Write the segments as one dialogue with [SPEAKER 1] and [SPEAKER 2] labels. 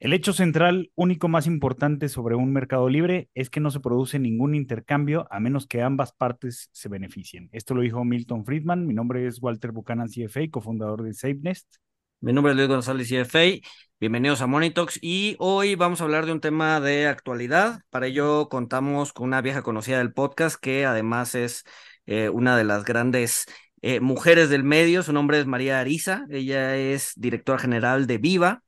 [SPEAKER 1] El hecho central, único más importante sobre un mercado libre es que no se produce ningún intercambio a menos que ambas partes se beneficien. Esto lo dijo Milton Friedman. Mi nombre es Walter Buchanan, CFA, cofundador de SafeNest.
[SPEAKER 2] Mi nombre es Luis González, CFA. Bienvenidos a Monitox y hoy vamos a hablar de un tema de actualidad. Para ello contamos con una vieja conocida del podcast que además es eh, una de las grandes eh, mujeres del medio. Su nombre es María Ariza. Ella es directora general de Viva,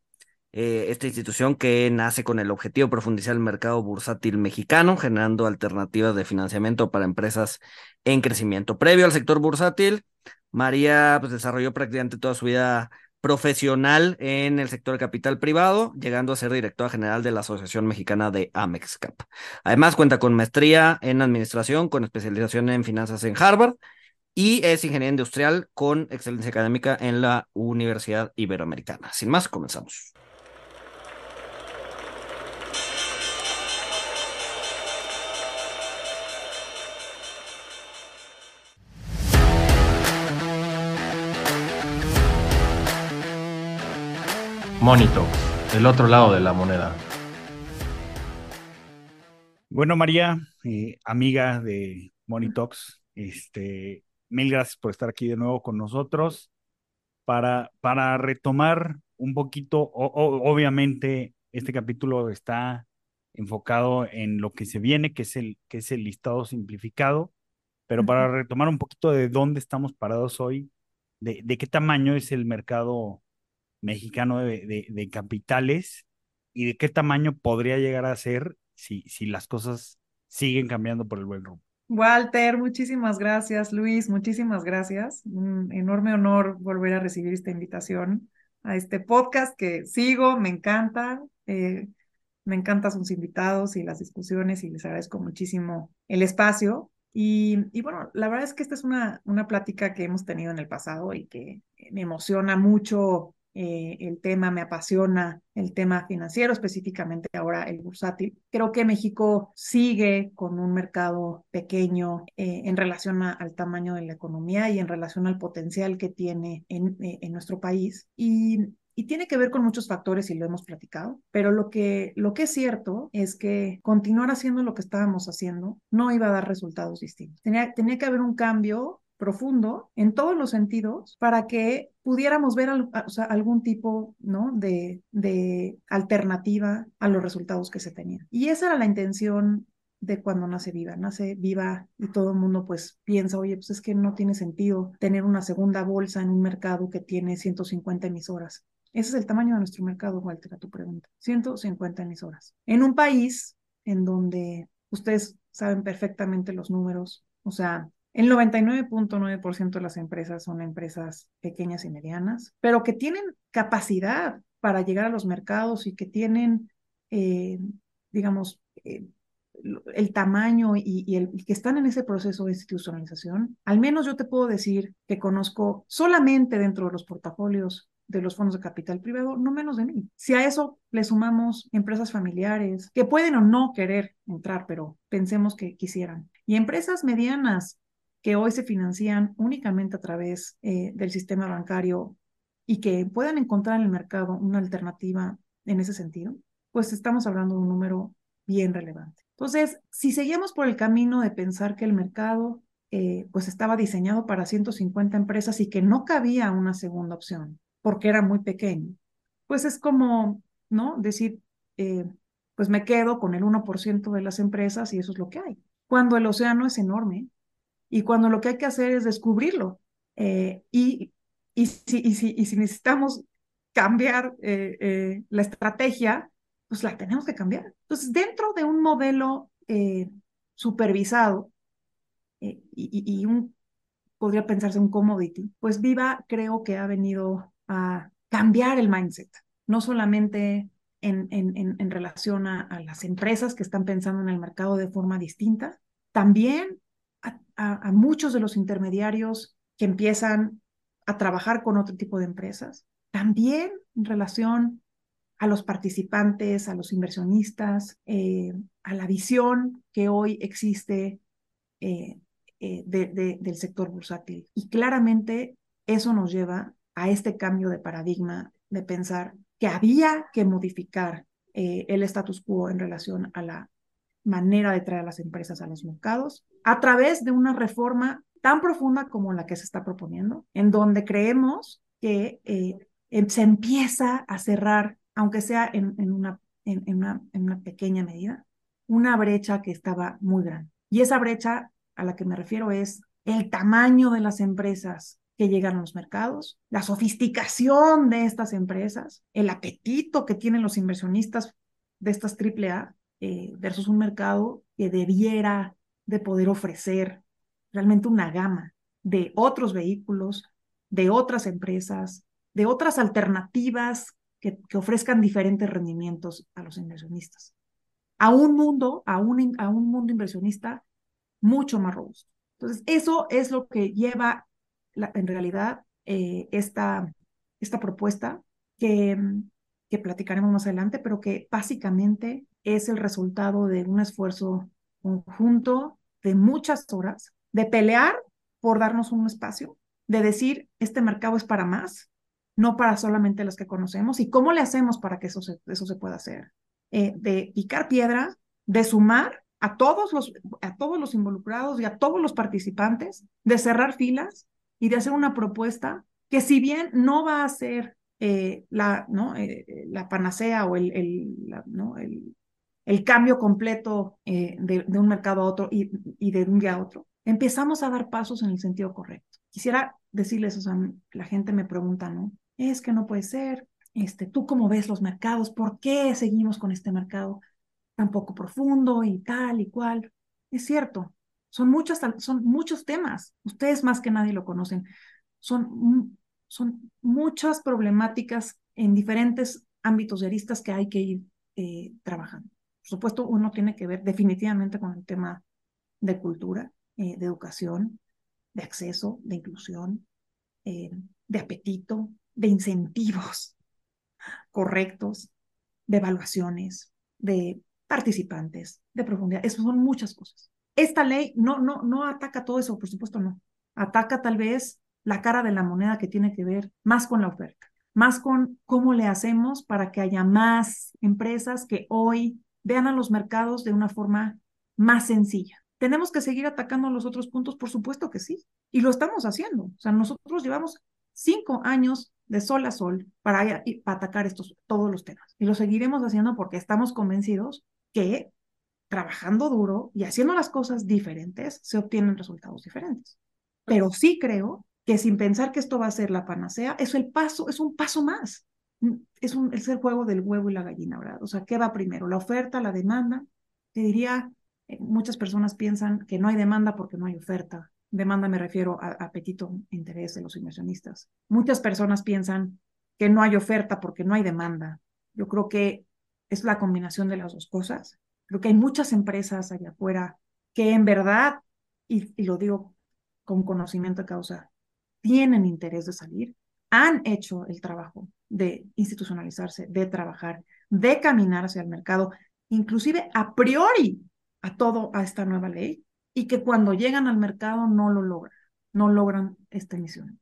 [SPEAKER 2] eh, esta institución que nace con el objetivo de profundizar el mercado bursátil mexicano, generando alternativas de financiamiento para empresas en crecimiento. Previo al sector bursátil, María pues, desarrolló prácticamente toda su vida profesional en el sector capital privado, llegando a ser directora general de la Asociación Mexicana de Amexcap. Además, cuenta con maestría en administración, con especialización en finanzas en Harvard y es ingeniera industrial con excelencia académica en la Universidad Iberoamericana. Sin más, comenzamos.
[SPEAKER 3] Monito, el otro lado de la moneda.
[SPEAKER 1] Bueno, María, eh, amiga de Monitox, este, mil gracias por estar aquí de nuevo con nosotros para, para retomar un poquito, obviamente este capítulo está enfocado en lo que se viene, que es el, que es el listado simplificado, pero para retomar un poquito de dónde estamos parados hoy, de, de qué tamaño es el mercado mexicano de, capitales y de qué tamaño podría llegar a ser si, si las cosas siguen cambiando por el buen rumbo.
[SPEAKER 4] Walter, muchísimas gracias. Luis, muchísimas gracias. Un enorme honor volver a recibir esta invitación a este podcast que sigo, me encanta. Eh, me encantan sus invitados y las discusiones y les agradezco muchísimo el espacio. Y, y, bueno, la verdad es que esta es una, una plática que hemos tenido en el pasado y que me emociona mucho eh, el tema, me apasiona el tema financiero, específicamente ahora el bursátil. Creo que México sigue con un mercado pequeño eh, en relación al tamaño de la economía y en relación al potencial que tiene en, eh, en nuestro país. Y, y tiene que ver con muchos factores y lo hemos platicado, pero lo que, lo que es cierto es que continuar haciendo lo que estábamos haciendo no iba a dar resultados distintos. Tenía, tenía que haber un cambio profundo en todos los sentidos para que pudiéramos ver algún tipo ¿no? de, de alternativa a los resultados que se tenían. Y esa era la intención de cuando nace Viva. Nace Viva y todo el mundo pues piensa, oye, pues es que no tiene sentido tener una segunda bolsa en un mercado que tiene 150 emisoras. Ese es el tamaño de nuestro mercado, Walter, a tu pregunta. 150 emisoras. En un país en donde ustedes saben perfectamente los números, o sea, el 99.9% de las empresas son empresas pequeñas y medianas, pero que tienen capacidad para llegar a los mercados y que tienen, eh, digamos, eh, el tamaño y, el, que están en ese proceso de institucionalización. Al menos yo te puedo decir que conozco solamente dentro de los portafolios de los fondos de capital privado, no menos de mí. Si a eso le sumamos empresas familiares que pueden o no querer entrar, pero pensemos que quisieran, y empresas medianas que hoy se financian únicamente a través eh, del sistema bancario y que puedan encontrar en el mercado una alternativa en ese sentido, pues estamos hablando de un número bien relevante. Entonces, si seguimos por el camino de pensar que el mercado eh, pues estaba diseñado para 150 empresas y que no cabía una segunda opción porque era muy pequeño, pues es como, ¿no? Decir, eh, pues me quedo con el 1% de las empresas y eso es lo que hay. Cuando el océano es enorme y cuando lo que hay que hacer es descubrirlo. Eh, y, y, si, y, si, y, si, necesitamos cambiar eh, eh, la estrategia, pues la tenemos que cambiar. Entonces, dentro de un modelo supervisado y, un, podría pensarse un commodity, pues Viva creo que ha venido a cambiar el mindset, no solamente en, en, en, relación a, a las empresas que están pensando en el mercado de forma distinta, también a, muchos de los intermediarios que empiezan a trabajar con otro tipo de empresas. También en relación a los participantes, a los inversionistas, eh, a la visión que hoy existe eh, eh, del sector bursátil. Y claramente eso nos lleva a este cambio de paradigma de pensar que había que modificar el status quo en relación a la manera de traer a las empresas a los mercados a través de una reforma tan profunda como la que se está proponiendo, en donde creemos que eh, se empieza a cerrar, aunque sea en una, en, una, en una pequeña medida, una brecha que estaba muy grande. Y esa brecha a la que me refiero es el tamaño de las empresas que llegan a los mercados, la sofisticación de estas empresas, el apetito que tienen los inversionistas de estas AAA eh, versus un mercado que debiera de poder ofrecer realmente una gama de otros vehículos, de otras empresas, de otras alternativas que, ofrezcan diferentes rendimientos a los inversionistas. A un mundo, a un, a un mundo inversionista mucho más robusto. Entonces, eso es lo que lleva en realidad eh, esta, esta propuesta que, que platicaremos más adelante, pero que básicamente es el resultado de un esfuerzo conjunto de muchas horas, de pelear por darnos un espacio, de decir, este mercado es para más, no para solamente los que conocemos, y cómo le hacemos para que eso se, eso se pueda hacer. Eh, de picar piedra, de sumar a todos, los, a todos los involucrados y a todos los participantes, de cerrar filas y de hacer una propuesta que si bien no va a ser eh, la, ¿no? Eh, la panacea o el, el, el cambio completo de, de, un mercado a otro y, de un día a otro, empezamos a dar pasos en el sentido correcto. Quisiera decirles, o sea, la gente me pregunta, ¿no? Es que no puede ser, este, ¿tú cómo ves los mercados? ¿Por qué seguimos con este mercado tan poco profundo y tal y cual? Es cierto, son, muchas, son muchos temas, ustedes más que nadie lo conocen, son, son muchas problemáticas en diferentes ámbitos de aristas que hay que ir eh, trabajando. Por supuesto, uno tiene que ver definitivamente con el tema de cultura, eh, de educación, de acceso, de inclusión, eh, de apetito, de incentivos correctos, de evaluaciones, de participantes, de profundidad. Eso son muchas cosas. Esta ley no, no, no ataca todo eso, por supuesto no. Ataca tal vez la cara de la moneda que tiene que ver más con la oferta, más con cómo le hacemos para que haya más empresas que hoy vean a los mercados de una forma más sencilla. ¿Tenemos que seguir atacando los otros puntos? Por supuesto que sí. Y lo estamos haciendo. O sea, nosotros llevamos cinco años de sol a sol para, atacar estos, todos los temas. Y lo seguiremos haciendo porque estamos convencidos que trabajando duro y haciendo las cosas diferentes se obtienen resultados diferentes. Pero sí creo que sin pensar que esto va a ser la panacea, es el paso, es un paso más. Es, un, es el juego del huevo y la gallina, ¿verdad? O sea, ¿qué va primero? ¿La oferta, la demanda? Te diría, eh, muchas personas piensan que no hay demanda porque no hay oferta. Demanda me refiero a, apetito, interés de los inversionistas. Muchas personas piensan que no hay oferta porque no hay demanda. Yo creo que es la combinación de las dos cosas. Creo que hay muchas empresas allá afuera que en verdad, y, y lo digo con conocimiento de causa, tienen interés de salir, han hecho el trabajo de institucionalizarse, de trabajar, de caminar hacia el mercado, inclusive a priori a todo a esta nueva ley y que cuando llegan al mercado no lo logran, no logran esta emisión.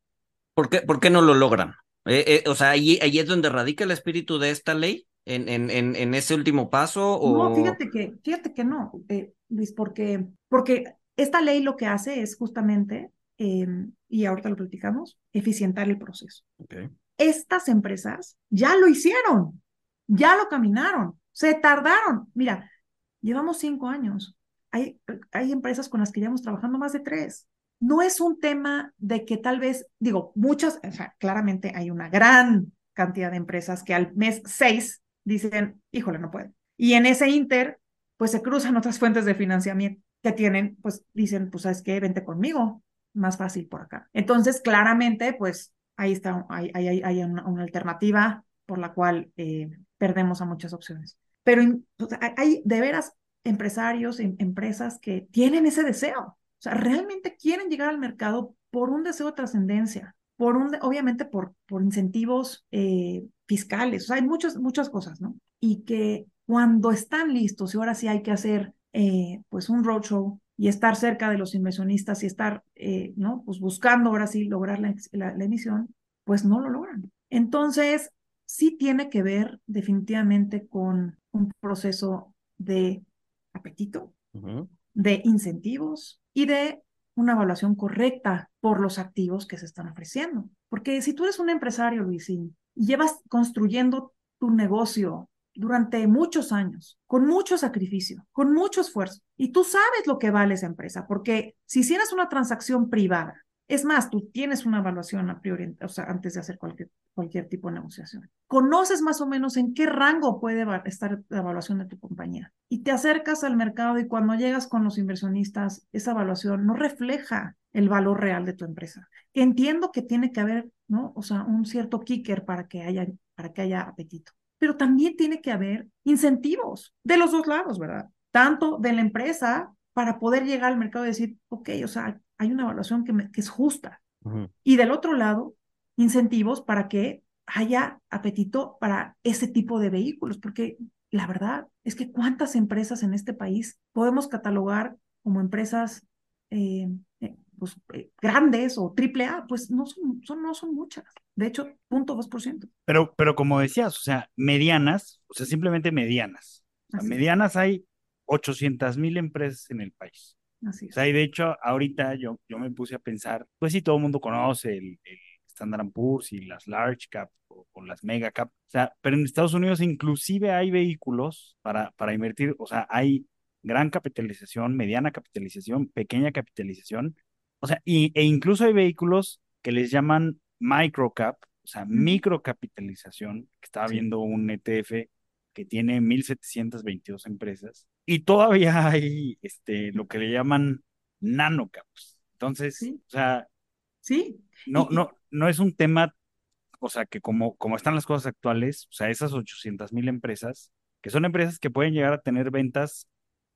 [SPEAKER 2] ¿Por qué, por qué no lo logran? Eh, eh, o sea, ahí, ahí es donde radica el espíritu de esta ley en, en, en, en ese último paso? O...
[SPEAKER 4] No, fíjate que, fíjate que no, eh, Luis, porque, porque esta ley lo que hace es justamente, eh, y ahorita lo platicamos, eficientar el proceso.
[SPEAKER 2] Okay.
[SPEAKER 4] Estas empresas ya lo hicieron, ya lo caminaron, se tardaron. Mira, llevamos cinco años. Hay, hay empresas con las que llevamos trabajando más de tres. No es un tema de que tal vez, digo, muchas, o sea, claramente hay una gran cantidad de empresas que al mes seis dicen, híjole, no pueden. Y en ese inter, pues se cruzan otras fuentes de financiamiento que tienen, pues dicen, pues sabes qué, vente conmigo, más fácil por acá. Entonces, claramente, pues ahí está, hay, hay, hay una, una, alternativa por la cual eh, perdemos a muchas opciones. Pero pues, hay de veras empresarios, em, empresas que tienen ese deseo, o sea, realmente quieren llegar al mercado por un deseo de trascendencia, por un, obviamente por, por incentivos eh, fiscales, o sea, hay muchas, muchas cosas, ¿no? Y que cuando están listos, y ahora sí hay que hacer eh, pues un roadshow y estar cerca de los inversionistas y estar, eh, ¿no? Pues buscando ahora sí lograr la, la, la, emisión, pues no lo logran. Entonces, sí tiene que ver definitivamente con un proceso de apetito, de incentivos y de una evaluación correcta por los activos que se están ofreciendo. Porque si tú eres un empresario, Luisín, llevas construyendo tu negocio durante muchos años, con mucho sacrificio, con mucho esfuerzo, y tú sabes lo que vale esa empresa, porque si hicieras una transacción privada, es más, tú tienes una evaluación a priori, o sea, antes de hacer cualquier, cualquier tipo de negociación. Conoces más o menos en qué rango puede estar la evaluación de tu compañía y te acercas al mercado y cuando llegas con los inversionistas, esa evaluación no refleja el valor real de tu empresa. Entiendo que tiene que haber, ¿no? O sea, un cierto kicker para que haya, para que haya apetito, pero también tiene que haber incentivos de los dos lados, ¿verdad? Tanto de la empresa para poder llegar al mercado y decir, ok, o sea, hay una evaluación que, es justa. Y del otro lado, incentivos para que haya apetito para ese tipo de vehículos, porque la verdad es que cuántas empresas en este país podemos catalogar como empresas eh, eh, pues, eh, grandes o triple A, pues no son, son, no son muchas. De hecho, punto dos por ciento.
[SPEAKER 1] Pero, pero como decías, o sea, medianas, o sea, simplemente medianas. medianas hay 800 mil empresas en el país.
[SPEAKER 4] Así
[SPEAKER 1] O sea, y de hecho, ahorita yo, yo me puse a pensar, pues sí, todo el mundo conoce el, el Standard Poor's y las large cap o, las mega cap. O sea, pero en Estados Unidos inclusive hay vehículos para, para invertir, o sea, hay gran capitalización, mediana capitalización, pequeña capitalización. O sea, y, e incluso hay vehículos que les llaman micro cap, o sea, micro capitalización, que estaba viendo un ETF que tiene 1.722 empresas y todavía hay este, lo que le llaman nanocaps. Entonces, o sea,
[SPEAKER 4] sí.
[SPEAKER 1] No, no, no es un tema, o sea, que como, como están las cosas actuales, o sea, esas 800 mil empresas, que son empresas que pueden llegar a tener ventas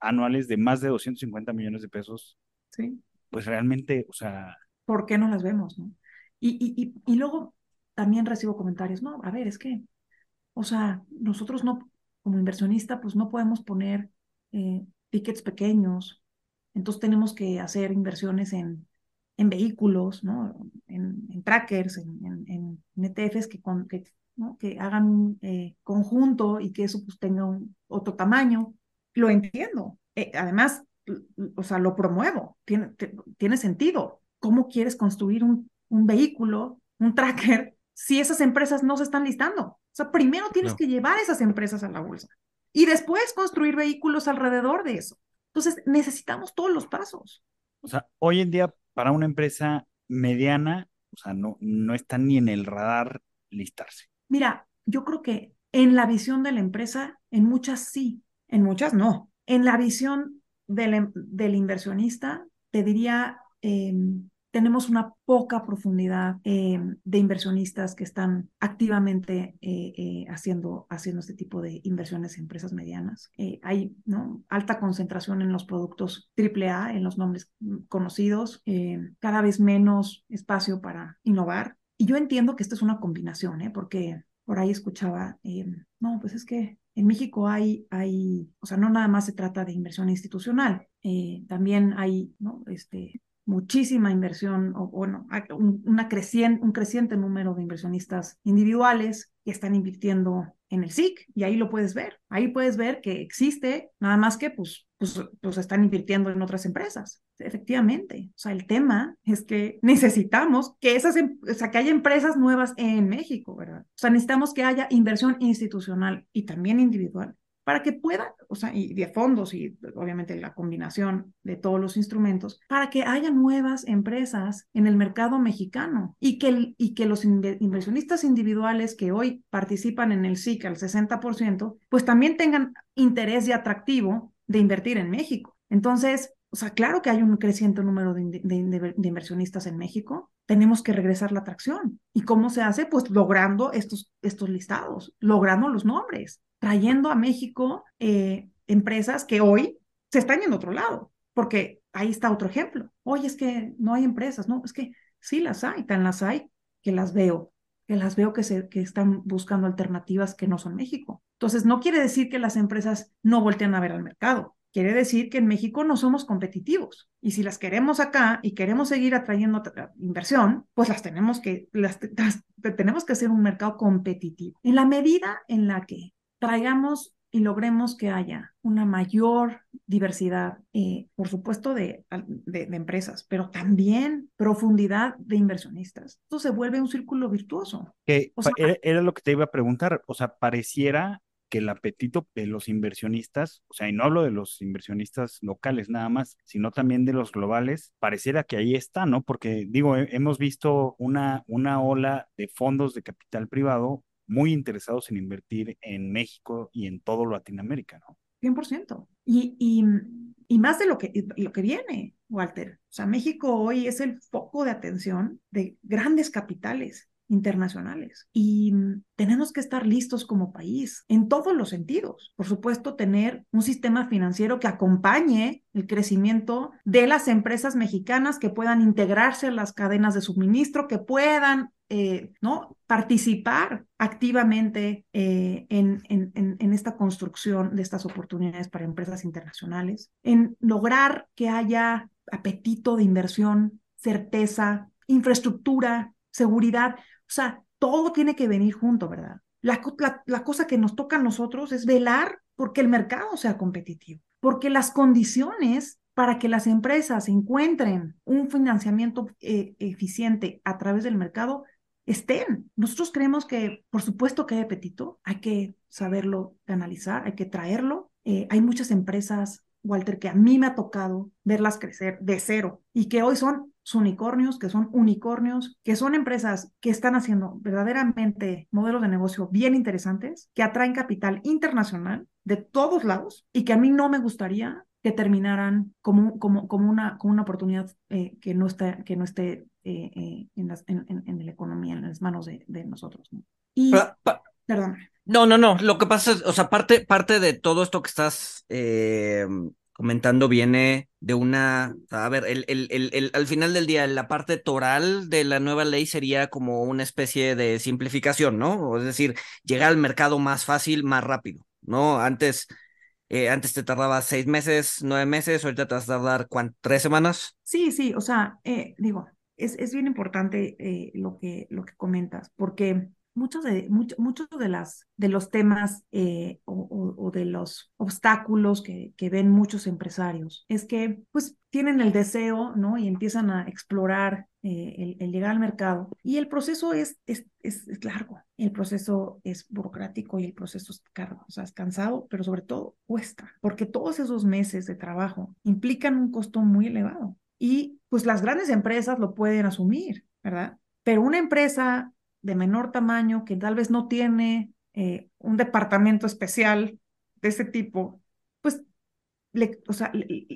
[SPEAKER 1] anuales de más de 250 millones de pesos,
[SPEAKER 4] sí.
[SPEAKER 1] Pues realmente, o sea...
[SPEAKER 4] ¿Por qué no las vemos? No? Y, y, y, y luego también recibo comentarios, no, a ver, es que, o sea, nosotros no, como inversionista, pues no podemos poner eh, tickets pequeños, entonces tenemos que hacer inversiones en, en vehículos, ¿no? en, trackers, en, en, ETFs que, con, que, ¿no? que hagan un eh, conjunto y que eso pues tenga un, otro tamaño. Lo entiendo. Eh, además, o sea, lo promuevo. Tiene, tiene sentido. ¿Cómo quieres construir un, un vehículo, un tracker, si esas empresas no se están listando? O sea, primero tienes que llevar esas empresas a la bolsa y después construir vehículos alrededor de eso. Entonces, necesitamos todos los pasos.
[SPEAKER 1] O sea, hoy en día, para una empresa mediana, o sea, no, no está ni en el radar listarse.
[SPEAKER 4] Mira, yo creo que en la visión de la empresa, en muchas sí, en muchas no. En la visión del, em, inversionista, te diría, eh, tenemos una poca profundidad eh, de inversionistas que están activamente eh, eh, haciendo, haciendo este tipo de inversiones en empresas medianas. hay ¿no? alta concentración en los productos AAA, en los nombres conocidos, cada vez menos espacio para innovar. Y yo entiendo que esto es una combinación, porque por ahí escuchaba, no, pues es que en México hay, hay, o sea, no nada más se trata de inversión institucional, también hay, ¿no? Este, muchísima inversión, o bueno, una creciente, un creciente número de inversionistas individuales que están invirtiendo en el SIC y ahí lo puedes ver. Ahí puedes ver que existe, nada más que pues, pues, pues están invirtiendo en otras empresas. Efectivamente, o sea, el tema es que necesitamos que esas, em, o sea, que haya empresas nuevas en México, ¿verdad? O sea, necesitamos que haya inversión institucional y también individual para que pueda, o sea, y de fondos y obviamente la combinación de todos los instrumentos, para que haya nuevas empresas en el mercado mexicano y que, y que los inversionistas individuales que hoy participan en el SIC al 60%, pues también tengan interés y atractivo de invertir en México. Entonces, o sea, claro que hay un creciente número de, de, inversionistas en México. Tenemos que regresar la atracción. ¿Y cómo se hace? Pues logrando estos, estos listados, logrando los nombres trayendo a México eh, empresas que hoy se están a otro lado, porque ahí está otro ejemplo. Hoy es que no hay empresas, no, es que sí las hay, tan las hay que las veo, que las veo que, se, que están buscando alternativas que no son México. Entonces, no quiere decir que las empresas no volteen a ver al mercado. Quiere decir que en México no somos competitivos. Y si las queremos acá y queremos seguir atrayendo inversión, pues las tenemos que, las, tenemos que hacer un mercado competitivo. En la medida en la que traigamos y logremos que haya una mayor diversidad, eh, por supuesto, de, de, empresas, pero también profundidad de inversionistas. Esto se vuelve un círculo virtuoso.
[SPEAKER 1] Que era, era, lo que te iba a preguntar, o sea, pareciera que el apetito de los inversionistas, o sea, y no hablo de los inversionistas locales nada más, sino también de los globales, pareciera que ahí está, ¿no? Porque digo, hemos visto una, una ola de fondos de capital privado muy interesados en invertir en México y en todo Latinoamérica, ¿no?
[SPEAKER 4] 100%. Y, y, y más de lo que, lo que viene, Walter. O sea, México hoy es el foco de atención de grandes capitales internacionales. Y tenemos que estar listos como país en todos los sentidos. Por supuesto, tener un sistema financiero que acompañe el crecimiento de las empresas mexicanas que puedan integrarse a las cadenas de suministro, que puedan eh, ¿no? participar activamente eh, en, en, en, esta construcción de estas oportunidades para empresas internacionales, en lograr que haya apetito de inversión, certeza, infraestructura, seguridad. O sea, todo tiene que venir junto, ¿verdad? La, la, cosa que nos toca a nosotros es velar porque el mercado sea competitivo, porque las condiciones para que las empresas encuentren un financiamiento eh, eficiente a través del mercado estén. Nosotros creemos que, por supuesto que hay apetito, hay que saberlo analizar, hay que traerlo. Eh, hay muchas empresas, Walter, que a mí me ha tocado verlas crecer de cero y que hoy son unicornios, que son unicornios, que son empresas que están haciendo verdaderamente modelos de negocio bien interesantes, que atraen capital internacional de todos lados y que a mí no me gustaría que terminaran como, como, como, una, como una oportunidad eh, que no, está, que no esté eh, eh, en, las, en, en, la economía, en las manos de, de nosotros. ¿no? Y, perdón.
[SPEAKER 2] No, no, no. Lo que pasa es, o sea, parte, parte de todo esto que estás comentando viene de una, a ver, el, el, el, al final del día, la parte toral de la nueva ley sería como una especie de simplificación, ¿no? Es decir, llegar al mercado más fácil, más rápido, ¿no? Antes, eh, antes te tardaba seis meses, nueve meses, ahorita te vas a tardar, ¿cuánto? ¿Tres semanas?
[SPEAKER 4] Sí, sí, o sea, eh, digo, es, es bien importante eh, lo, que, lo que comentas, porque muchos de, muchos de, las, de los temas eh, o, de los obstáculos que, ven muchos empresarios es que pues tienen el deseo, ¿no? Y empiezan a explorar eh, el, llegar al mercado. Y el proceso es, es, es, largo, el proceso es burocrático y el proceso es caro, o sea, es cansado, pero sobre todo cuesta, porque todos esos meses de trabajo implican un costo muy elevado. Y pues las grandes empresas lo pueden asumir, ¿verdad? Pero una empresa de menor tamaño que tal vez no tiene eh, un departamento especial de ese tipo, pues, le, o sea,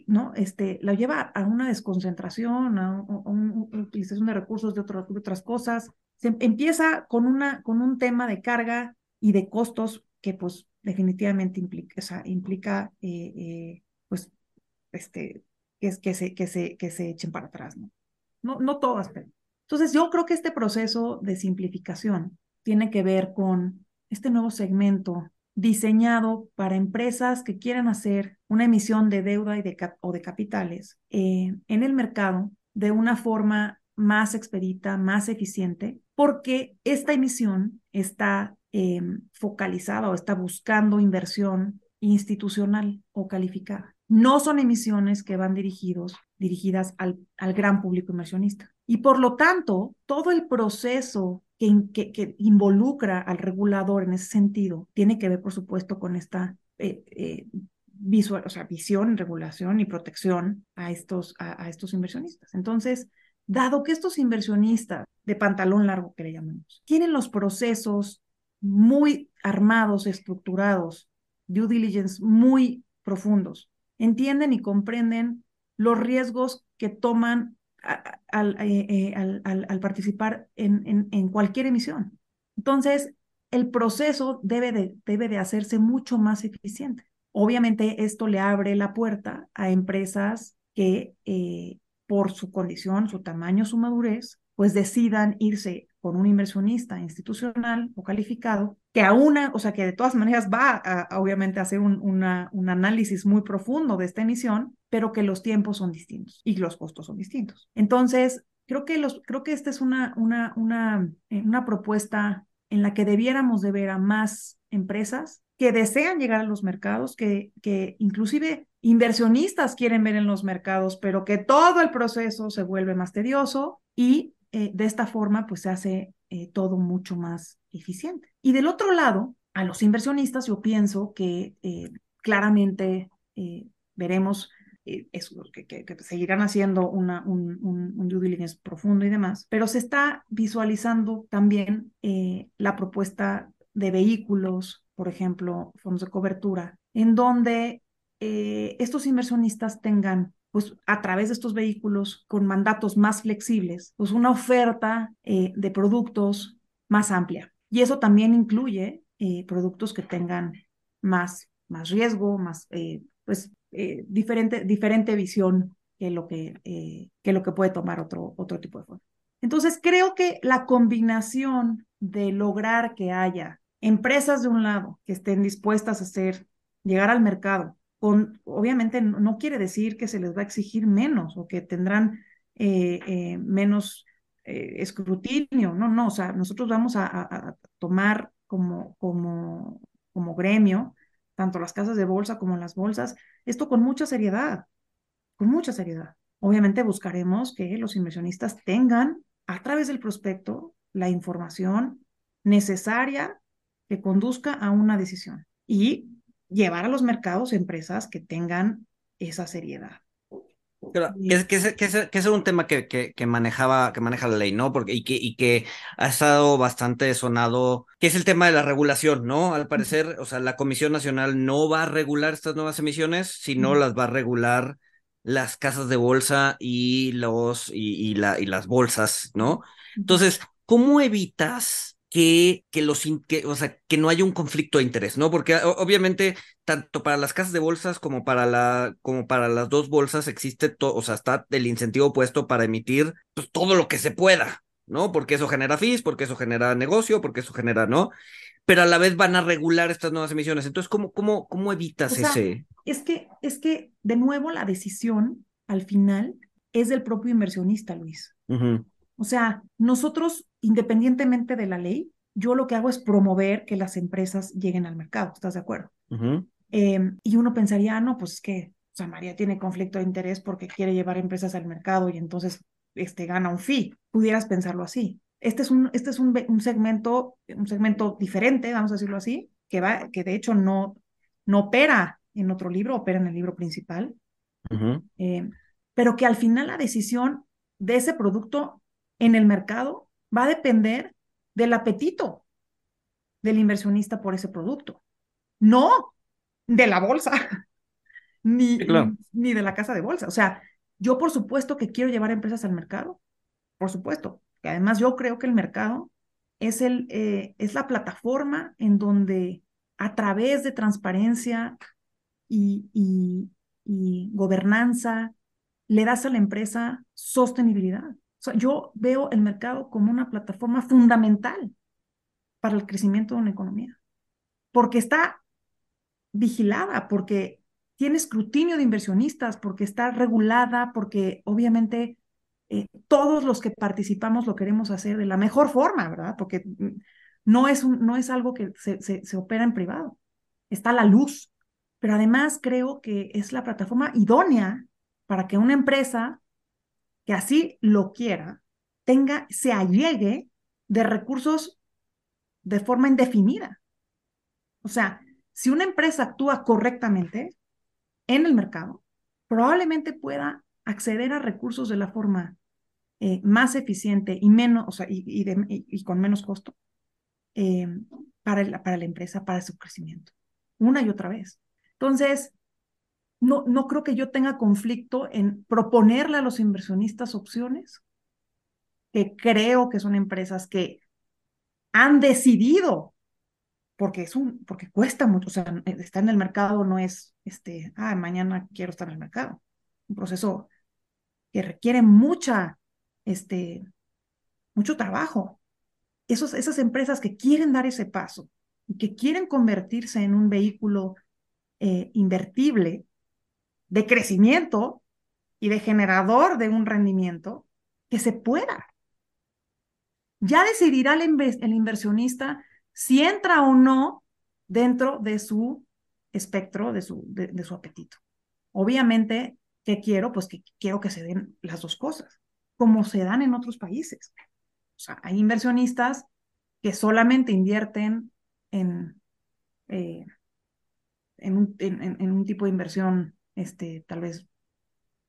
[SPEAKER 4] ¿no? Este, la lleva a una desconcentración, a, una utilización de recursos de, otras cosas. Se empieza con, una, con un tema de carga y de costos que, pues, definitivamente implica, o sea, implica eh, eh, pues, este, que, se, que, se, que se echen para atrás, ¿no? No, no todas, pero entonces, yo creo que este proceso de simplificación tiene que ver con este nuevo segmento diseñado para empresas que quieran hacer una emisión de deuda y de o de capitales eh, en el mercado de una forma más expedita, más eficiente, porque esta emisión está eh, focalizada o está buscando inversión institucional o calificada. No son emisiones que van dirigidos, dirigidas al, al gran público inversionista. Y por lo tanto, todo el proceso que, que, involucra al regulador en ese sentido tiene que ver, por supuesto, con esta eh, eh, visual, o sea, visión, regulación y protección a estos, a, estos inversionistas. Entonces, dado que estos inversionistas de pantalón largo que le llamamos, tienen los procesos muy armados, estructurados, due diligence muy profundos, entienden y comprenden los riesgos que toman eh, eh, al, al, participar en, en, cualquier emisión. Entonces, el proceso debe de, debe de hacerse mucho más eficiente. Obviamente, esto le abre la puerta a empresas que, eh, por su condición, su tamaño, su madurez, pues decidan irse con un inversionista institucional o calificado que a una, o sea, que de todas maneras va a, obviamente hacer un, una, un análisis muy profundo de esta emisión, pero que los tiempos son distintos y los costos son distintos. Entonces, creo que, los, creo que esta es una, una, una, eh, una propuesta en la que debiéramos de ver a más empresas que desean llegar a los mercados, que, que inclusive inversionistas quieren ver en los mercados, pero que todo el proceso se vuelve más tedioso y eh, de esta forma pues se hace eh, todo mucho más eficiente. Y del otro lado, a los inversionistas yo pienso que claramente veremos eso, que, que, seguirán haciendo un, un, un, due diligence profundo y demás, pero se está visualizando también la propuesta de vehículos, por ejemplo, fondos de cobertura, en donde eh, estos inversionistas tengan pues a través de estos vehículos con mandatos más flexibles, pues una oferta eh, de productos más amplia. Y eso también incluye eh, productos que tengan más, más riesgo, más, pues, diferente, diferente visión que lo que, que lo que puede tomar otro, otro tipo de fondo. Entonces, creo que la combinación de lograr que haya empresas de un lado que estén dispuestas a hacer, llegar al mercado, con, obviamente no, quiere decir que se les va a exigir menos o que tendrán eh, eh, menos eh, escrutinio, no, no, o sea, nosotros vamos a, a, tomar como, como, como gremio, tanto las casas de bolsa como las bolsas, esto con mucha seriedad, con mucha seriedad. Obviamente buscaremos que los inversionistas tengan a través del prospecto la información necesaria que conduzca a una decisión y llevar a los mercados empresas que tengan esa seriedad.
[SPEAKER 2] Que, que, que, es un tema que, que, manejaba, que maneja la ley, ¿no? Porque, y, que, y que ha estado bastante sonado, que es el tema de la regulación, ¿no? Al parecer, o sea, la Comisión Nacional no va a regular estas nuevas emisiones, sino las va a regular las casas de bolsa y los y, y, la, y las bolsas, ¿no? Entonces, ¿cómo evitas que, que, los, que, o sea, que no haya un conflicto de interés, ¿no? Porque obviamente, tanto para las casas de bolsas como para, la, como para las dos bolsas existe, todo, o sea, está el incentivo puesto para emitir pues, todo lo que se pueda, ¿no? Porque eso genera fees, porque eso genera negocio, porque eso genera, ¿no? Pero a la vez van a regular estas nuevas emisiones. Entonces, ¿cómo, cómo, cómo evitas ese?
[SPEAKER 4] Es que, es que, de nuevo, la decisión al final es del propio inversionista, Luis. O sea, nosotros, independientemente de la ley, yo lo que hago es promover que las empresas lleguen al mercado, ¿estás de acuerdo? Em, y uno pensaría, ah, no, pues es que o sea, María tiene conflicto de interés porque quiere llevar empresas al mercado y entonces este, gana un fee. Pudieras pensarlo así. Este es un, este es un, un, segmento, un segmento diferente, vamos a decirlo así, que, va, que de hecho no, no opera en otro libro, opera en el libro principal, em, pero que al final la decisión de ese producto en el mercado va a depender del apetito del inversionista por ese producto, no de la bolsa, ni, ni de la casa de bolsa. O sea, yo por supuesto que quiero llevar empresas al mercado, por supuesto, que además yo creo que el mercado es, el, eh, es la plataforma en donde a través de transparencia y, y gobernanza le das a la empresa sostenibilidad yo veo el mercado como una plataforma fundamental para el crecimiento de una economía, porque está vigilada, porque tiene escrutinio de inversionistas, porque está regulada, porque obviamente eh, todos los que participamos lo queremos hacer de la mejor forma, ¿verdad? Porque no es, un, no es algo que se, se, se opera en privado, está la luz, pero además creo que es la plataforma idónea para que una empresa que así lo quiera, tenga, se allegue de recursos de forma indefinida. O sea, si una empresa actúa correctamente en el mercado, probablemente pueda acceder a recursos de la forma eh, más eficiente y menos, o sea, y, y, con menos costo eh, para, la, para la empresa, para su crecimiento, una y otra vez. Entonces, no, no creo que yo tenga conflicto en proponerle a los inversionistas opciones que creo que son empresas que han decidido, porque es un, porque cuesta mucho, o sea, estar en el mercado no es, este, ah, mañana quiero estar en el mercado. Un proceso que requiere mucha, este, mucho trabajo. Esos, esas empresas que quieren dar ese paso y que quieren convertirse en un vehículo eh, invertible de crecimiento y de generador de un rendimiento, que se pueda. Ya decidirá el, el inversionista si entra o no dentro de su espectro, de su, de, su apetito. Obviamente, ¿qué quiero? Pues que quiero que se den las dos cosas, como se dan en otros países. O sea, hay inversionistas que solamente invierten en, eh, en, un, en, un, tipo de inversión, este, tal vez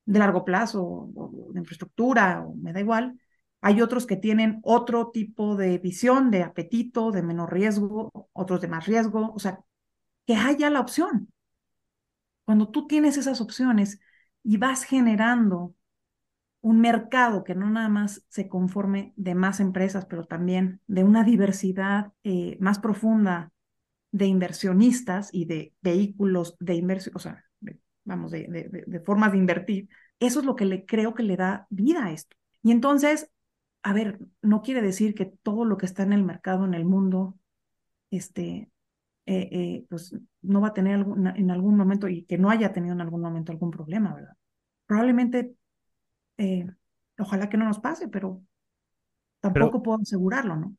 [SPEAKER 4] de largo plazo, o de infraestructura, o me da igual. Hay otros que tienen otro tipo de visión, de apetito, de menor riesgo, otros de más riesgo. O sea, que haya la opción. Cuando tú tienes esas opciones y vas generando un mercado que no nada más se conforme de más empresas, pero también de una diversidad eh, más profunda de inversionistas y de vehículos de inversión, o sea, vamos, de, de, de, formas de invertir, eso es lo que le creo que le da vida a esto. Y entonces, a ver, no quiere decir que todo lo que está en el mercado, en el mundo, este, eh, eh, pues no va a tener en algún momento y que no haya tenido en algún momento algún problema, ¿verdad? Probablemente, eh, ojalá que no nos pase, pero tampoco puedo asegurarlo, ¿no?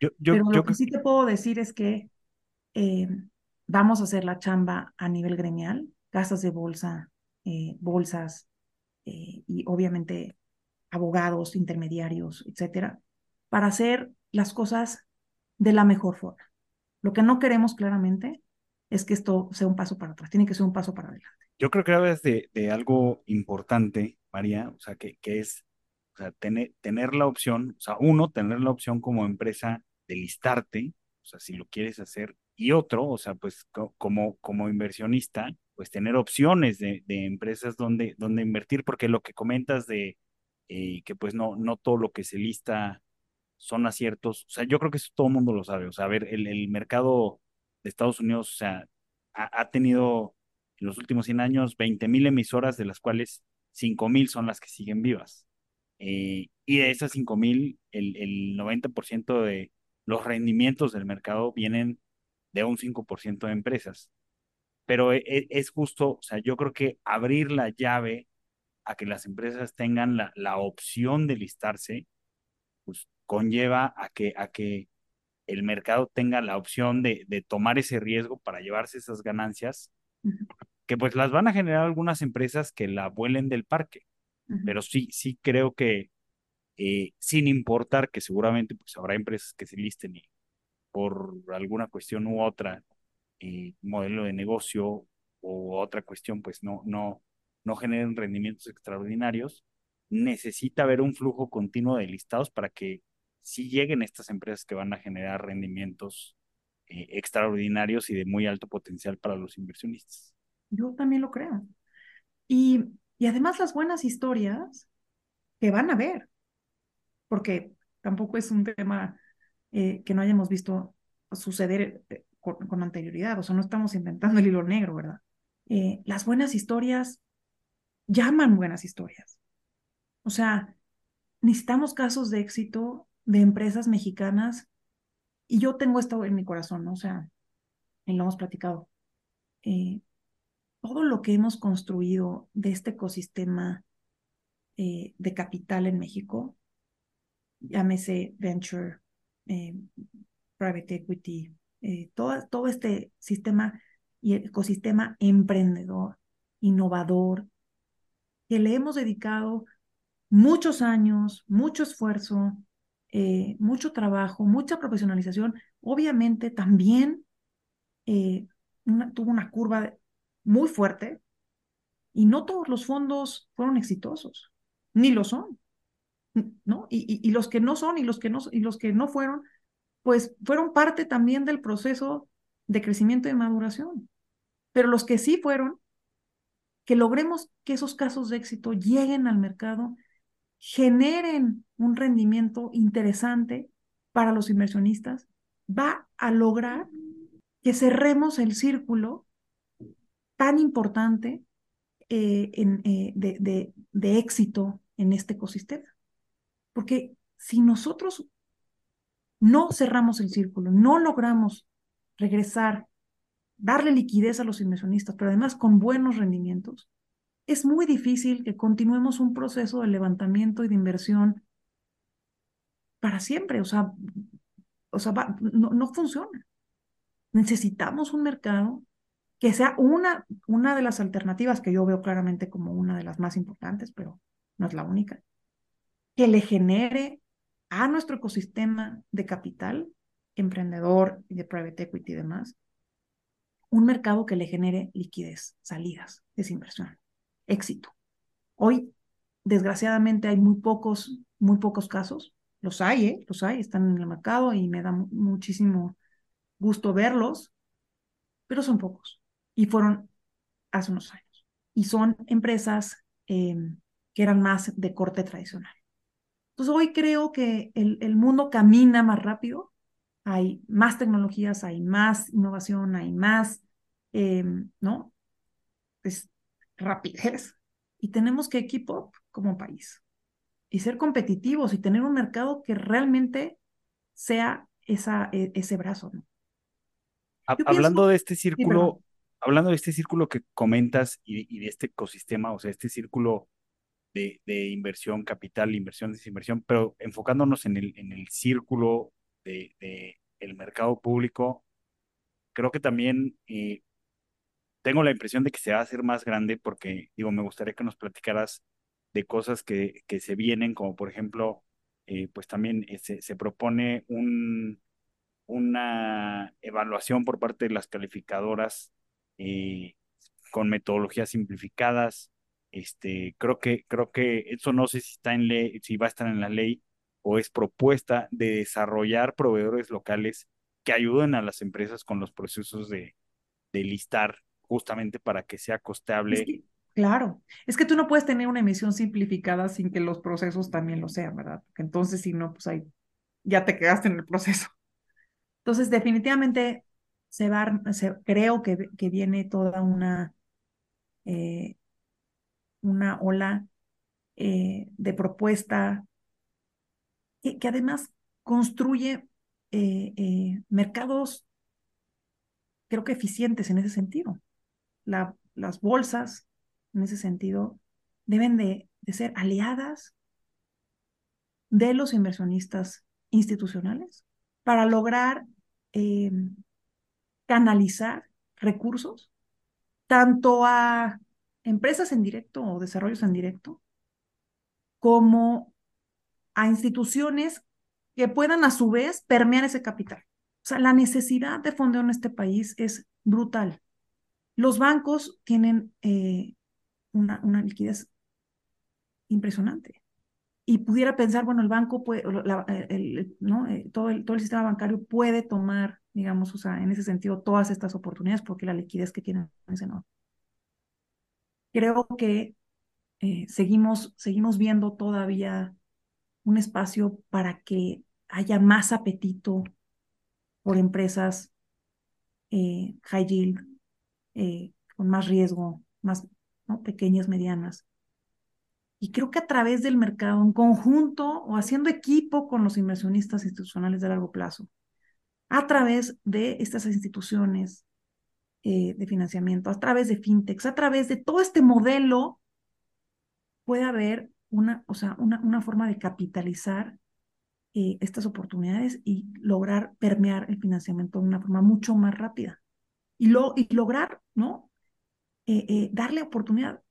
[SPEAKER 1] Yo, yo,
[SPEAKER 4] pero lo que sí te puedo decir es que vamos a hacer la chamba a nivel gremial, casas de bolsa, bolsas y obviamente abogados, intermediarios, etcétera, para hacer las cosas de la mejor forma. Lo que no queremos claramente es que esto sea un paso para atrás, tiene que ser un paso para adelante.
[SPEAKER 1] Yo creo que hablas de, de algo importante, María, o sea, que, que es o sea, tener, tener la opción, o sea, uno, tener la opción como empresa de listarte, o sea, si lo quieres hacer, y otro, o sea, pues como, como inversionista, pues tener opciones de, de empresas donde, donde invertir, porque lo que comentas de eh, que pues no, no todo lo que se lista son aciertos. O sea, yo creo que eso todo el mundo lo sabe. O sea, a ver, el, el mercado de Estados Unidos, o sea, ha, tenido en los últimos 100 años 20 mil emisoras, de las cuales 5 mil son las que siguen vivas. Eh, y de esas 5 mil, el, el 90% de los rendimientos del mercado vienen de un 5% de empresas. Pero es, e, es, justo, o sea, yo creo que abrir la llave a que las empresas tengan la, la opción de listarse, pues conlleva a que, a que el mercado tenga la opción de, de tomar ese riesgo para llevarse esas ganancias, que pues las van a generar algunas empresas que la vuelen del parque. Pero sí, sí creo que eh, sin importar que seguramente pues habrá empresas que se listen y por alguna cuestión u otra, eh, modelo de negocio o otra cuestión, pues no, no, no generen rendimientos extraordinarios, necesita haber un flujo continuo de listados para que si lleguen estas empresas que van a generar rendimientos eh, extraordinarios y de muy alto potencial para los inversionistas.
[SPEAKER 4] Yo también lo creo. Y, y además las buenas historias que van a ver, porque tampoco es un tema eh, que no hayamos visto suceder eh, con, anterioridad, o sea, no estamos inventando el hilo negro, ¿verdad? las buenas historias llaman buenas historias. O sea, necesitamos casos de éxito de empresas mexicanas, y yo tengo esto en mi corazón, ¿no? O sea, y lo hemos platicado. Eh, todo lo que hemos construido de este ecosistema eh, de capital en México, llámese venture, eh, private equity, todo, todo este sistema y ecosistema emprendedor, innovador, que le hemos dedicado muchos años, mucho esfuerzo, eh, mucho trabajo, mucha profesionalización, obviamente también eh, tuvo una curva muy fuerte y no todos los fondos fueron exitosos, ni lo son, ¿no? Y, y, los que no son y los que no, y los que no fueron, pues fueron parte también del proceso de crecimiento y maduración. Pero los que sí fueron, que logremos que esos casos de éxito lleguen al mercado generen un rendimiento interesante para los inversionistas, va a lograr que cerremos el círculo tan importante eh, en, eh, de, de, éxito en este ecosistema. Porque si nosotros no cerramos el círculo, no logramos regresar, darle liquidez a los inversionistas, pero además con buenos rendimientos, es muy difícil que continuemos un proceso de levantamiento y de inversión para siempre. O sea, o sea no, no funciona. Necesitamos un mercado que sea una, una de las alternativas que yo veo claramente como una de las más importantes, pero no es la única, que le genere a nuestro ecosistema de capital, emprendedor y de private equity y demás, un mercado que le genere liquidez, salidas, desinversión, éxito. Hoy, desgraciadamente, hay muy pocos, muy pocos casos. Los hay, ¿eh? Los hay, están en el mercado y me da muchísimo gusto verlos, pero son pocos. Y fueron hace unos años. Y son empresas em, que eran más de corte tradicional. Entonces hoy creo que el, el mundo camina más rápido, hay más tecnologías, hay más innovación, hay más, em, ¿no? Es rapidez. Y tenemos que keep up como país y ser competitivos y tener un mercado que realmente sea esa, e, ese brazo, ¿no?
[SPEAKER 1] Hablando de este círculo, hablando de este círculo que comentas y, y, de este ecosistema, o sea, este círculo de, inversión capital, inversión, desinversión, pero enfocándonos en el, en el círculo de, el mercado público, creo que también eh, tengo la impresión de que se va a hacer más grande porque, digo, me gustaría que nos platicaras de cosas que, que se vienen, como por ejemplo, eh, pues también eh, se, se, propone un, una evaluación por parte de las calificadoras con metodologías simplificadas, este, creo que, creo que eso no sé si está en ley, si va a estar en la ley o es propuesta de desarrollar proveedores locales que ayuden a las empresas con los procesos de, de listar justamente para que sea costeable.
[SPEAKER 4] claro, es que tú no puedes tener una emisión simplificada sin que los procesos también lo sean, ¿verdad? Porque entonces si no, pues ahí ya te quedaste en el proceso. Entonces, definitivamente se va, se, creo que, que viene toda una eh, una ola eh, de propuesta que, además construye eh, eh, mercados, creo que eficientes en ese sentido. La, las bolsas, en ese sentido, deben de, de ser aliadas de los inversionistas institucionales para lograr canalizar recursos tanto a empresas en directo o desarrollos en directo, como a instituciones que puedan a su vez permear ese capital. O sea, la necesidad de fondeo en este país es brutal. Los bancos tienen eh, una, una, liquidez impresionante. Y pudiera pensar, bueno, el banco puede, ¿no? Eh, todo, el, todo el sistema bancario puede tomar, digamos, o sea, en ese sentido, todas estas oportunidades porque la liquidez que tienen es enorme creo que eh, seguimos, seguimos viendo todavía un espacio para que haya más apetito por empresas eh, high yield, eh, con más riesgo, más pequeñas, medianas. Y creo que a través del mercado, en conjunto o haciendo equipo con los inversionistas institucionales de largo plazo, a través de estas instituciones eh, de financiamiento, a través de fintechs, a través de todo este modelo, puede haber una, o sea, una, una forma de capitalizar eh, estas oportunidades y lograr permear el financiamiento de una forma mucho más rápida. Y, lo, y lograr, ¿no? Eh, darle oportunidad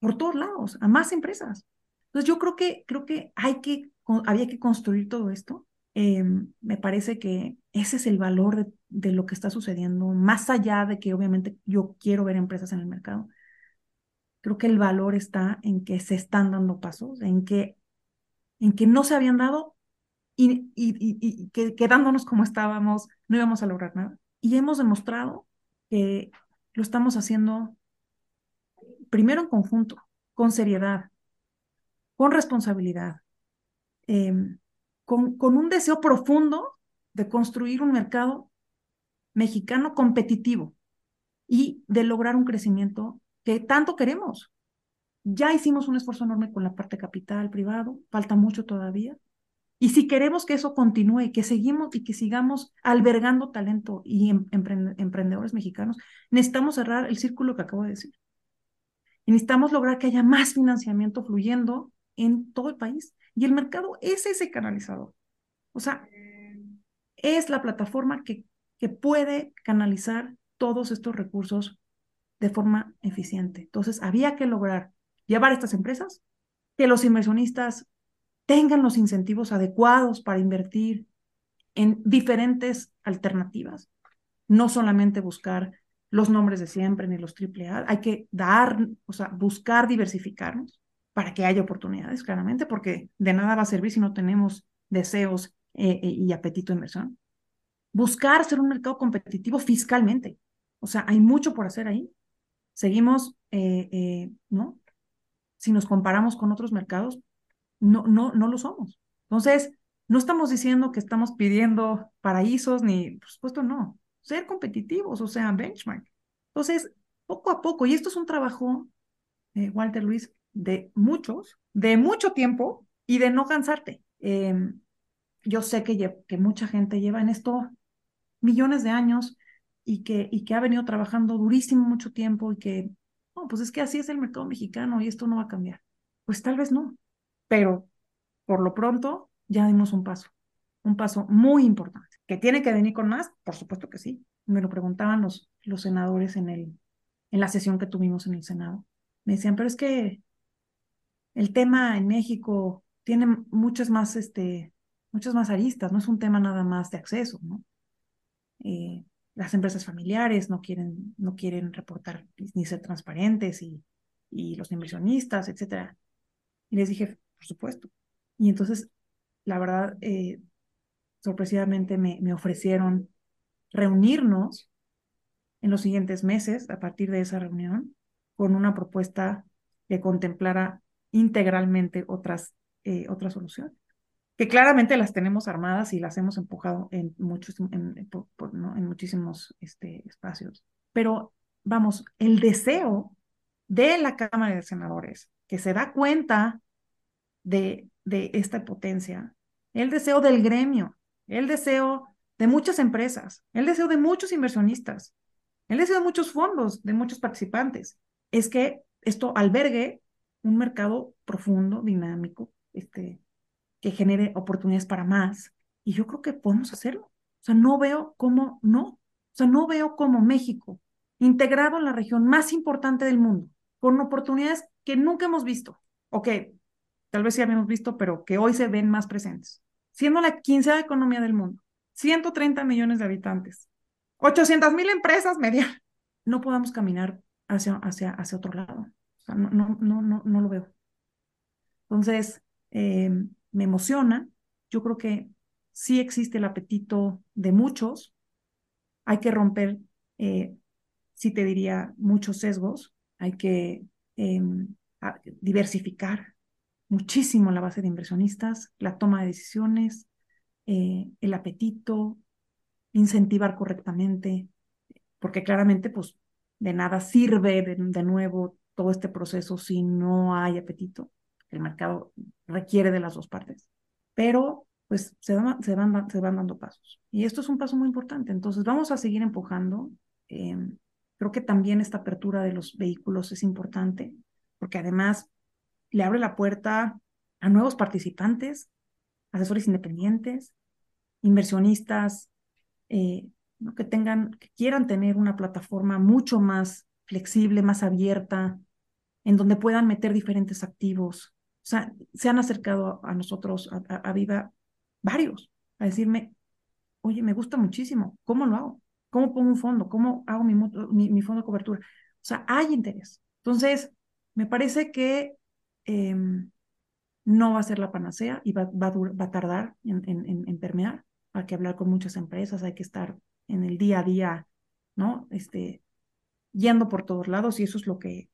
[SPEAKER 4] por todos lados a más empresas. Entonces yo creo que, creo que hay que, había que construir todo esto Em, me parece que ese es el valor de, lo que está sucediendo, más allá de que obviamente yo quiero ver empresas en el mercado. Creo que el valor está en que se están dando pasos, en que, en que no se habían dado y, y, que quedándonos como estábamos no íbamos a lograr nada. Y hemos demostrado que lo estamos haciendo primero en conjunto, con seriedad, con responsabilidad. Eh, con, un deseo profundo de construir un mercado mexicano competitivo y de lograr un crecimiento que tanto queremos. Ya hicimos un esfuerzo enorme con la parte capital privado, falta mucho todavía, Y si queremos que eso continúe, que seguimos y que sigamos albergando talento y em, emprendedores mexicanos, necesitamos cerrar el círculo que acabo de decir. Y necesitamos lograr que haya más financiamiento fluyendo en todo el país. Y el mercado es ese canalizador. O sea, es la plataforma que, que puede canalizar todos estos recursos de forma eficiente. Entonces, había que lograr llevar estas empresas, que los inversionistas tengan los incentivos adecuados para invertir en diferentes alternativas, no solamente buscar los nombres de siempre ni los triple A, hay que dar, o sea, buscar diversificarnos para que haya oportunidades, claramente, porque de nada va a servir si no tenemos deseos eh, eh, y apetito de inversión. Buscar ser un mercado competitivo fiscalmente. O sea, hay mucho por hacer ahí. Seguimos, eh, ¿no? Si nos comparamos con otros mercados, no, no, no lo somos. Entonces, no estamos diciendo que estamos pidiendo paraísos, ni, por supuesto, no. Ser competitivos, o sea, benchmark. Entonces, poco a poco, y esto es un trabajo, Walter Luis, de muchos, de mucho tiempo y de no cansarte. Em, yo sé que, que mucha gente lleva en esto millones de años y que, y que ha venido trabajando durísimo mucho tiempo y que, no, pues es que así es el mercado mexicano y esto no va a cambiar. Pues tal vez no, pero por lo pronto ya dimos un paso, un paso muy importante. ¿Que tiene que venir con más? Por supuesto que sí. Me lo preguntaban los, los senadores en, el, en la sesión que tuvimos en el Senado. Me decían, pero es que el tema en México tiene muchas más, este, muchas más aristas, no es un tema nada más de acceso, ¿no? Eh, las empresas familiares no quieren, no quieren reportar ni ser transparentes y, y los inversionistas, etcétera. Y les dije, por supuesto. Y entonces, la verdad, eh, sorpresivamente me, me ofrecieron reunirnos en los siguientes meses, a partir de esa reunión, con una propuesta que contemplara integralmente otras, eh, otras soluciones, que claramente las tenemos armadas y las hemos empujado en, muchos, en, en muchísimos este, espacios. Pero vamos, el deseo de la Cámara de Senadores, que se da cuenta de, de esta potencia, el deseo del gremio, el deseo de muchas empresas, el deseo de muchos inversionistas, el deseo de muchos fondos, de muchos participantes, es que esto albergue un mercado profundo, dinámico, este, que genere oportunidades para más. Y yo creo que podemos hacerlo. O sea, no veo cómo no. O sea, no veo cómo México, integrado en la región más importante del mundo, con oportunidades que nunca hemos visto, o que tal vez sí habíamos visto, pero que hoy se ven más presentes, siendo la quinceava economía del mundo, 130 millones de habitantes, 800 mil empresas medianas, no podamos caminar hacia, hacia, hacia otro lado no, no, no, no, no lo veo. Entonces, eh, me emociona. Yo creo que sí existe el apetito de muchos. Hay que romper, eh, sí te diría, muchos sesgos. Hay que em, diversificar muchísimo la base de inversionistas, la toma de decisiones, eh, el apetito, incentivar correctamente, porque claramente, pues, de nada sirve de nuevo todo este proceso si no hay apetito. El mercado requiere de las dos partes, pero pues se van, se van, dando pasos. Y esto es un paso muy importante. Entonces vamos a seguir empujando. Em, creo que también esta apertura de los vehículos es importante porque además le abre la puerta a nuevos participantes, asesores independientes, inversionistas, eh, que tengan, que quieran tener una plataforma mucho más flexible, más abierta, en donde puedan meter diferentes activos. O sea, se han acercado a nosotros, a, Viva, varios, a decirme, oye, me gusta muchísimo, ¿cómo lo hago? ¿Cómo pongo un fondo? ¿Cómo hago mi, mi, fondo de cobertura? O sea, hay interés. Entonces, me parece que em, no va a ser la panacea y va, va, va a tardar en, en, en, permear. Hay que hablar con muchas empresas, hay que estar en el día a día, ¿no? Este, yendo por todos lados y eso es lo que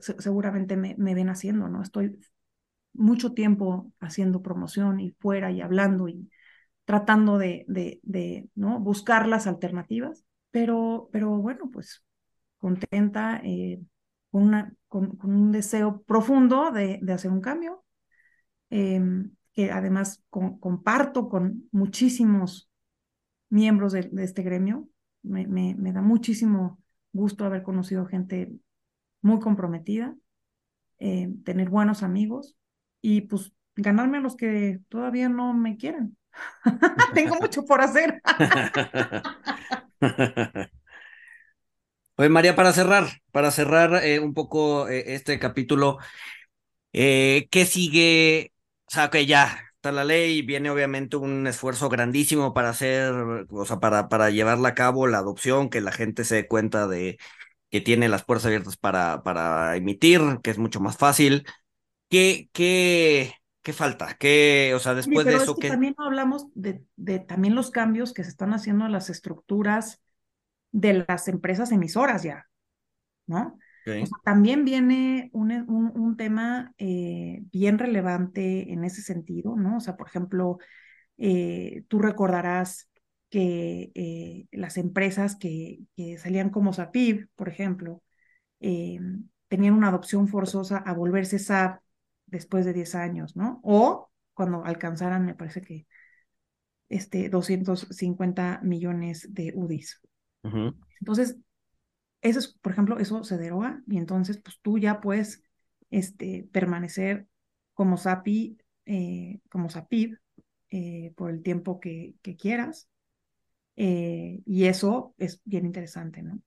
[SPEAKER 4] seguramente me, ven haciendo, ¿no? Estoy mucho tiempo haciendo promoción y fuera y hablando y tratando de, de, ¿no? buscar las alternativas, pero, pero bueno, pues contenta, eh, con, una, con, un deseo profundo de, de hacer un cambio, em, que además comparto con muchísimos miembros de, este gremio. Me, da muchísimo gusto haber conocido gente muy comprometida, eh, tener buenos amigos y pues ganarme a los que todavía no me quieren. Tengo mucho por hacer.
[SPEAKER 2] Oye, María, para cerrar, para cerrar eh, un poco eh, este capítulo, ¿qué sigue? O sea, que ya está la ley, viene obviamente un esfuerzo grandísimo para hacer, o sea, para, para llevarla a cabo la adopción, que la gente se dé cuenta de que tiene las puertas abiertas para, para emitir, que es mucho más fácil. ¿Qué, qué, qué falta? ¿Qué, o sea, después de eso,
[SPEAKER 4] que También hablamos de, de también los cambios que se están haciendo en las estructuras de las empresas emisoras ya, ¿no? También viene un, un, tema eh, bien relevante en ese sentido, ¿no? O sea, por ejemplo, eh, tú recordarás que eh, las empresas que, que, salían como SAPIB, por ejemplo, tenían una adopción forzosa a volverse SAP después de 10 años, ¿no? O cuando alcanzaran, me parece que, este, 250 millones de UDIs. Entonces, eso es, por ejemplo, eso se deroga y entonces, pues tú ya puedes este, permanecer como SAPI, eh, como SAPIB eh, por el tiempo que, que quieras. Eh, y eso es bien interesante, ¿no?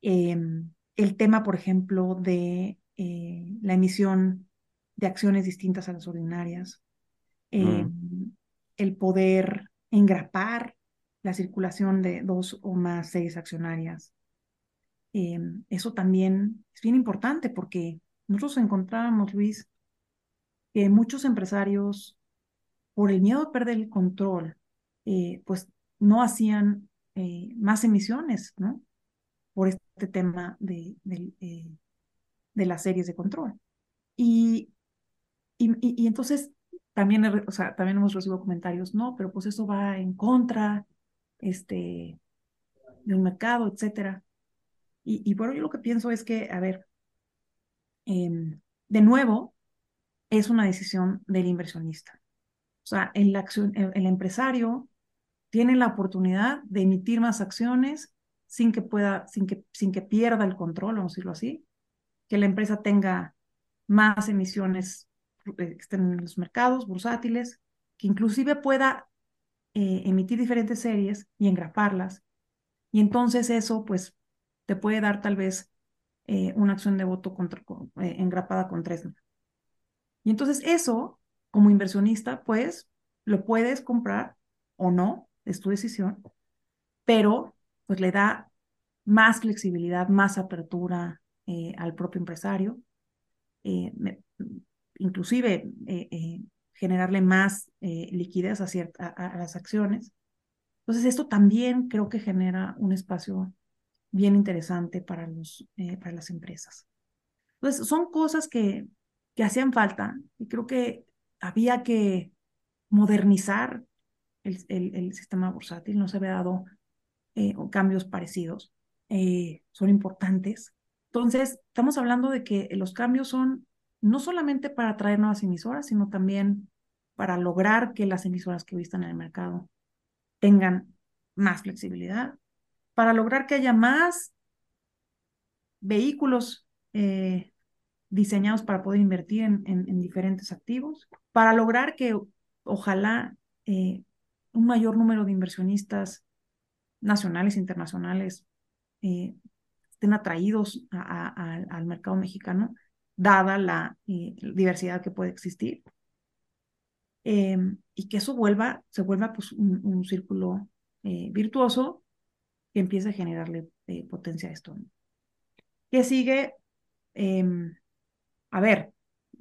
[SPEAKER 4] Em, el tema, por ejemplo, de la emisión de acciones distintas a las ordinarias, em, el poder engrapar la circulación de dos o más series accionarias. Em, eso también es bien importante porque nosotros encontrábamos, Luis, que muchos empresarios, por el miedo a perder el control, eh, pues no hacían eh, más emisiones, ¿no? Por este tema de, eh, de las series de control. Y, y, entonces también, o sea, también hemos recibido comentarios, no, pero pues eso va en contra este, de mercado, etcétera. Y, bueno, yo lo que pienso es que, a ver, em, de nuevo, es una decisión del inversionista. O sea, el, el, empresario tiene la oportunidad de emitir más acciones sin que pueda, sin que, sin que pierda el control, vamos a decirlo así, que la empresa tenga más emisiones eh, que estén en los mercados bursátiles, que inclusive pueda eh, emitir diferentes series y engraparlas. Y entonces eso, pues, te puede dar tal vez eh, una acción de voto contra, eh, engrapada con tres. Y entonces eso, como inversionista, pues, lo puedes comprar o no, es tu decisión, pero pues le da más flexibilidad, más apertura al propio empresario, inclusive generarle más eh, liquidez a, a, las acciones. Entonces, esto también creo que genera un espacio bien interesante para, los, eh, para las empresas. Entonces, son cosas que, que hacían falta y creo que había que modernizar el, el, sistema bursátil. No se había dado eh, cambios parecidos. son importantes. Entonces, estamos hablando de que los cambios son no solamente para atraer nuevas emisoras, sino también para lograr que las emisoras que hoy están en el mercado tengan más flexibilidad, para lograr que haya más vehículos eh, diseñados para poder invertir en, diferentes activos, para lograr que ojalá eh, un mayor número de inversionistas nacionales e internacionales eh, estén atraídos al mercado mexicano dada la diversidad que puede existir. Y que eso vuelva, se vuelva pues, un, círculo virtuoso que empiece a generarle eh, potencia a esto. ¿Qué sigue? Em, a ver,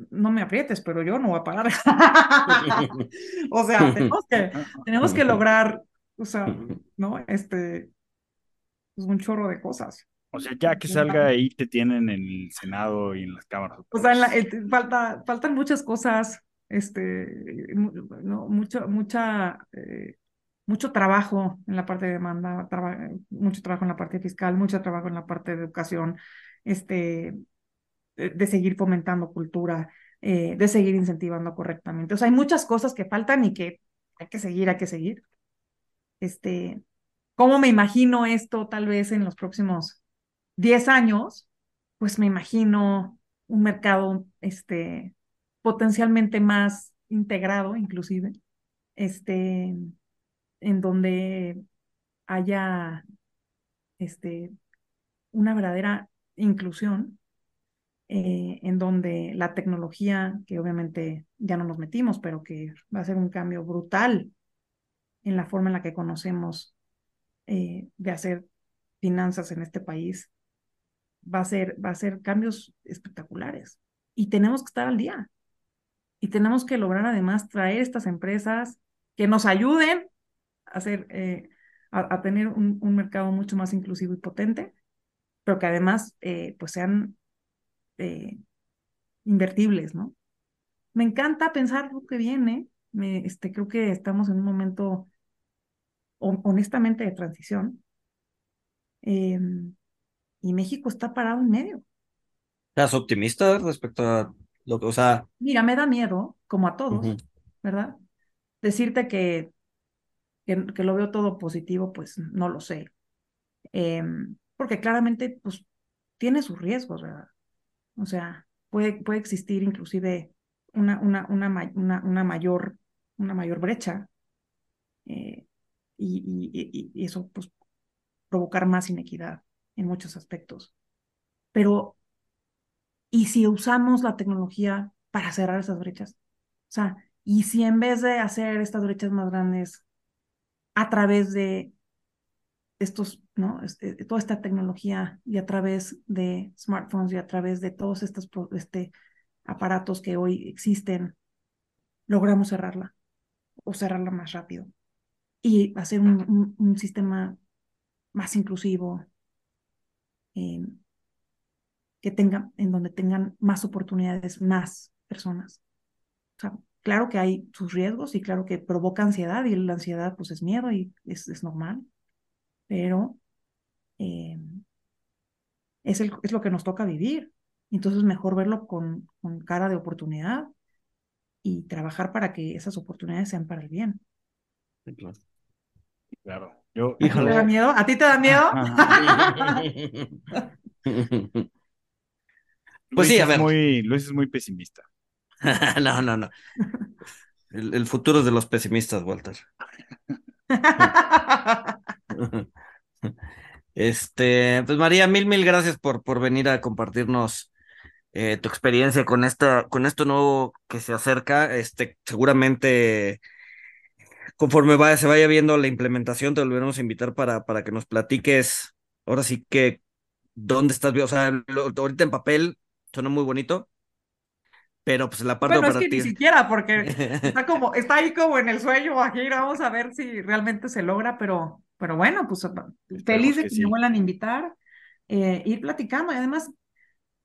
[SPEAKER 4] no me aprietes, pero yo no voy a parar. o sea, tenemos que, tenemos que lograr, o sea, ¿no? Este, pues un chorro de cosas.
[SPEAKER 1] O sea, ya que salga ahí te tienen en el Senado y en las cámaras.
[SPEAKER 4] O sea, falta, faltan muchas cosas, este, no, mucho, mucha, eh, mucho trabajo en la parte de demanda, mucho trabajo en la parte fiscal, mucho trabajo en la parte de educación, este, de, seguir fomentando cultura. eh, de seguir incentivando correctamente. O sea, hay muchas cosas que faltan y que hay que seguir, hay que seguir. Este, ¿Cómo me imagino esto tal vez en los próximos 10 años? Pues me imagino un mercado este, potencialmente más integrado, inclusive, este, en donde haya este, una verdadera inclusión, eh, en donde la tecnología, que obviamente ya no nos metimos, pero que va a ser un cambio brutal en la forma en la que conocemos eh, de hacer finanzas en este país, va a ser, va a ser cambios espectaculares. Y tenemos que estar al día. Y tenemos que lograr además traer estas empresas que nos ayuden hacer, eh, a, tener un, un, mercado mucho más inclusivo y potente, pero que además eh, pues sean eh, invertibles, ¿no? Me encanta pensar lo que viene. Me, este, creo que estamos en un momento honestamente de transición. Em, y México está parado en medio.
[SPEAKER 2] ¿Estás optimista respecto a lo que, o sea...
[SPEAKER 4] Mira, me da miedo, como a todos, ¿verdad? Decirte que, que, lo veo todo positivo, pues no lo sé. Em, porque claramente, pues, tiene sus riesgos, ¿verdad? O sea, puede, puede existir inclusive una, una, una, una, una mayor, una mayor brecha eh, y, y, eso pues provocar más inequidad en muchos aspectos. Pero, ¿y si usamos la tecnología para cerrar esas brechas? O sea, ¿y si en vez de hacer estas brechas más grandes a través de estos, ¿no? Este, toda esta tecnología y a través de smartphones y a través de todos estos este, aparatos que hoy existen, logramos cerrarla o cerrarla más rápido y hacer un, un, sistema más inclusivo, eh, que tenga, en donde tengan más oportunidades más personas. Claro que hay sus riesgos y claro que provoca ansiedad y la ansiedad pues es miedo y es, es normal, pero eh, es, el, es lo que nos toca vivir. Entonces mejor verlo con, con cara de oportunidad y trabajar para que esas oportunidades sean para el bien.
[SPEAKER 1] claro. Claro. Yo,
[SPEAKER 4] ¿Te da miedo? ¿A ti te da miedo?
[SPEAKER 2] pues sí, a ver.
[SPEAKER 1] Muy, Luis es muy pesimista.
[SPEAKER 2] no, no, no. El, el, futuro es de los pesimistas, Walter. este, pues María, mil, mil gracias por, por venir a compartirnos eh, tu experiencia con esta, con esto nuevo que se acerca. Este, seguramente conforme se vaya viendo la implementación, te volveremos a invitar para, para que nos platiques, ahora sí que, ¿dónde estás? O sea, ahorita en papel suena muy bonito, pero pues la parte
[SPEAKER 4] bueno, es que ni siquiera, porque está como, está ahí como en el sueño, aquí vamos a ver si realmente se logra, pero, pero bueno, pues feliz de que, me vuelvan a invitar, eh, ir platicando, y además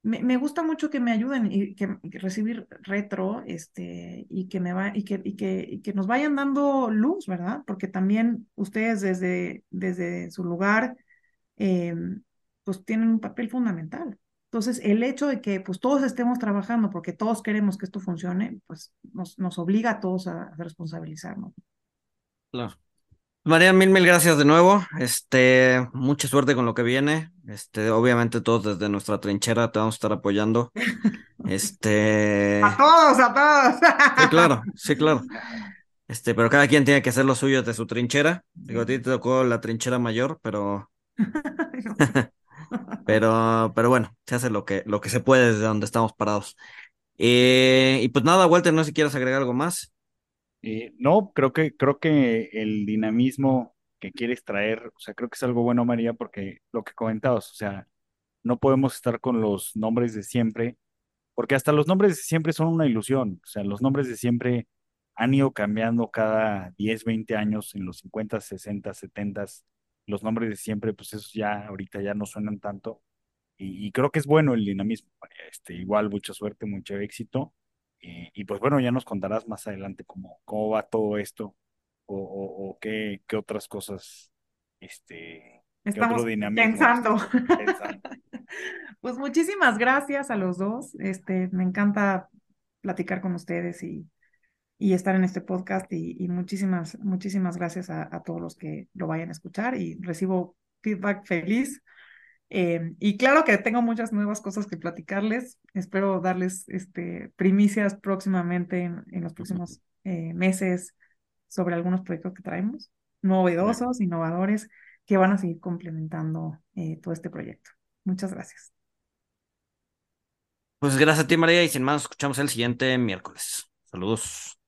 [SPEAKER 4] me, gusta mucho que me ayuden y que, recibir retro, este, y que me va, y que, y que, que nos vayan dando luz, ¿verdad? Porque también ustedes desde, desde su lugar, em, pues tienen un papel fundamental. Entonces, el hecho de que pues todos estemos trabajando porque todos queremos que esto funcione, pues nos, nos obliga a todos a, a responsabilizarnos.
[SPEAKER 2] Claro. María, mil, mil gracias de nuevo. Este, mucha suerte con lo que viene. Este, obviamente todos desde nuestra trinchera te vamos a estar apoyando. Este.
[SPEAKER 4] A todos, a todos.
[SPEAKER 2] Sí, claro, sí, claro. Este, pero cada quien tiene que hacer lo suyo de su trinchera. Digo, a ti te tocó la trinchera mayor, pero. pero, pero bueno, se hace lo que, lo que se puede desde donde estamos parados. Eh, y pues nada, Walter, no sé si quieres agregar algo más.
[SPEAKER 1] Eh, no, creo que, creo que el dinamismo que quieres traer, o sea, creo que es algo bueno, María, porque lo que comentabas, o sea, no podemos estar con los nombres de siempre, porque hasta los nombres de siempre son una ilusión, o sea, los nombres de siempre han ido cambiando cada 10, 20 años, en los 50, 60, 70, los nombres de siempre, pues esos ya ahorita ya no suenan tanto, y, y creo que es bueno el dinamismo, este, igual mucha suerte, mucho éxito, y, pues bueno, ya nos contarás más adelante cómo, cómo va todo esto o, o, qué, qué, otras cosas, este,
[SPEAKER 4] Estamos pensando. pues muchísimas gracias a los dos. Este, me encanta platicar con ustedes y, y estar en este podcast y, muchísimas, muchísimas gracias a, a, todos los que lo vayan a escuchar y recibo feedback feliz. Eh, y claro que tengo muchas nuevas cosas que platicarles. Espero darles este, primicias próximamente en, en los próximos eh, meses sobre algunos proyectos que traemos, novedosos, innovadores, que van a seguir complementando eh, todo este proyecto. Muchas gracias.
[SPEAKER 2] Pues gracias a ti, María, y sin más, escuchamos el siguiente miércoles. Saludos.